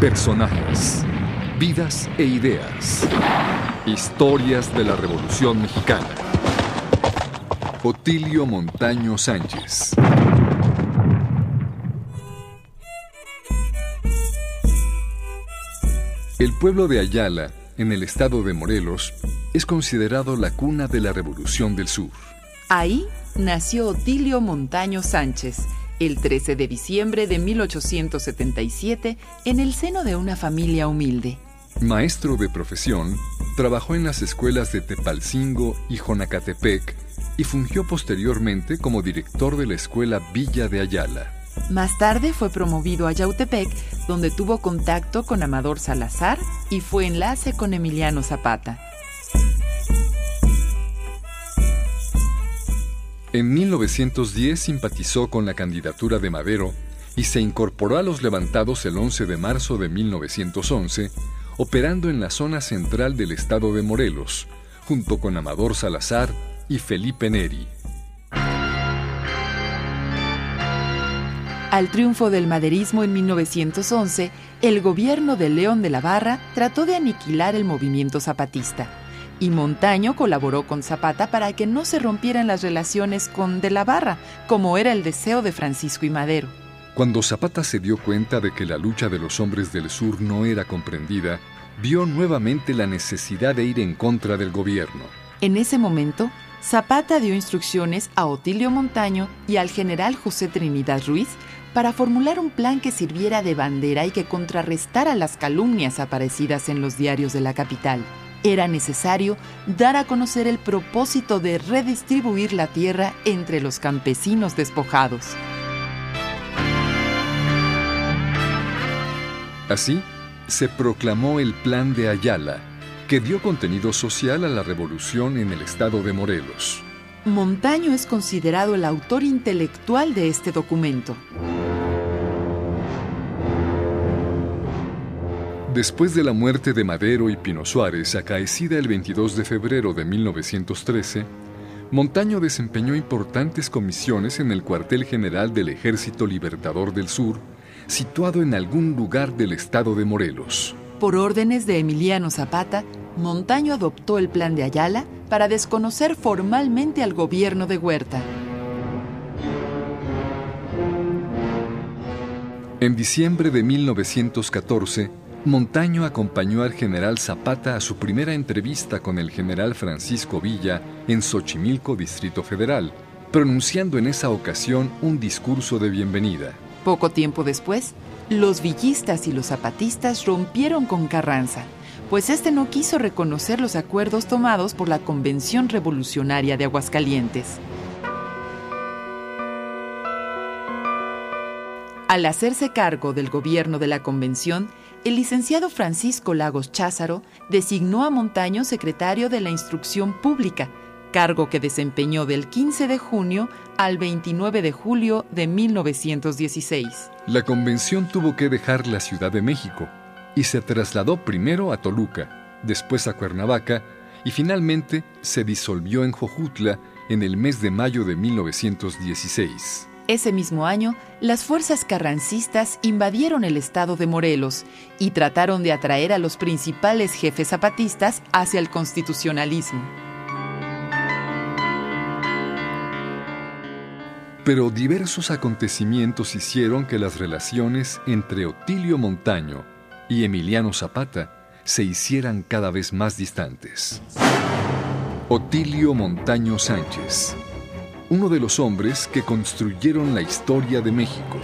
Personajes, vidas e ideas. Historias de la Revolución Mexicana. Otilio Montaño Sánchez. El pueblo de Ayala, en el estado de Morelos, es considerado la cuna de la Revolución del Sur. Ahí nació Otilio Montaño Sánchez, el 13 de diciembre de 1877, en el seno de una familia humilde. Maestro de profesión, trabajó en las escuelas de Tepalcingo y Jonacatepec y fungió posteriormente como director de la escuela Villa de Ayala. Más tarde fue promovido a Yautepec, donde tuvo contacto con Amador Salazar y fue enlace con Emiliano Zapata. En 1910 simpatizó con la candidatura de Madero y se incorporó a los levantados el 11 de marzo de 1911, operando en la zona central del estado de Morelos, junto con Amador Salazar y Felipe Neri. Al triunfo del maderismo en 1911, el gobierno de León de la Barra trató de aniquilar el movimiento zapatista y Montaño colaboró con Zapata para que no se rompieran las relaciones con De la Barra, como era el deseo de Francisco y Madero. Cuando Zapata se dio cuenta de que la lucha de los hombres del sur no era comprendida, vio nuevamente la necesidad de ir en contra del gobierno. En ese momento, Zapata dio instrucciones a Otilio Montaño y al general José Trinidad Ruiz para formular un plan que sirviera de bandera y que contrarrestara las calumnias aparecidas en los diarios de la capital era necesario dar a conocer el propósito de redistribuir la tierra entre los campesinos despojados. Así, se proclamó el Plan de Ayala, que dio contenido social a la revolución en el estado de Morelos. Montaño es considerado el autor intelectual de este documento. Después de la muerte de Madero y Pino Suárez, acaecida el 22 de febrero de 1913, Montaño desempeñó importantes comisiones en el cuartel general del Ejército Libertador del Sur, situado en algún lugar del estado de Morelos. Por órdenes de Emiliano Zapata, Montaño adoptó el plan de Ayala para desconocer formalmente al gobierno de Huerta. En diciembre de 1914, Montaño acompañó al general Zapata a su primera entrevista con el general Francisco Villa en Xochimilco, Distrito Federal, pronunciando en esa ocasión un discurso de bienvenida. Poco tiempo después, los villistas y los zapatistas rompieron con Carranza, pues este no quiso reconocer los acuerdos tomados por la Convención Revolucionaria de Aguascalientes. Al hacerse cargo del gobierno de la convención, el licenciado Francisco Lagos Cházaro designó a Montaño secretario de la Instrucción Pública, cargo que desempeñó del 15 de junio al 29 de julio de 1916. La convención tuvo que dejar la Ciudad de México y se trasladó primero a Toluca, después a Cuernavaca y finalmente se disolvió en Jojutla en el mes de mayo de 1916. Ese mismo año, las fuerzas carrancistas invadieron el estado de Morelos y trataron de atraer a los principales jefes zapatistas hacia el constitucionalismo. Pero diversos acontecimientos hicieron que las relaciones entre Otilio Montaño y Emiliano Zapata se hicieran cada vez más distantes. Otilio Montaño Sánchez uno de los hombres que construyeron la historia de México.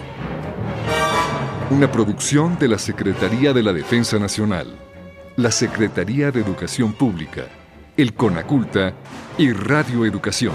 Una producción de la Secretaría de la Defensa Nacional, la Secretaría de Educación Pública, el CONACULTA y Radio Educación.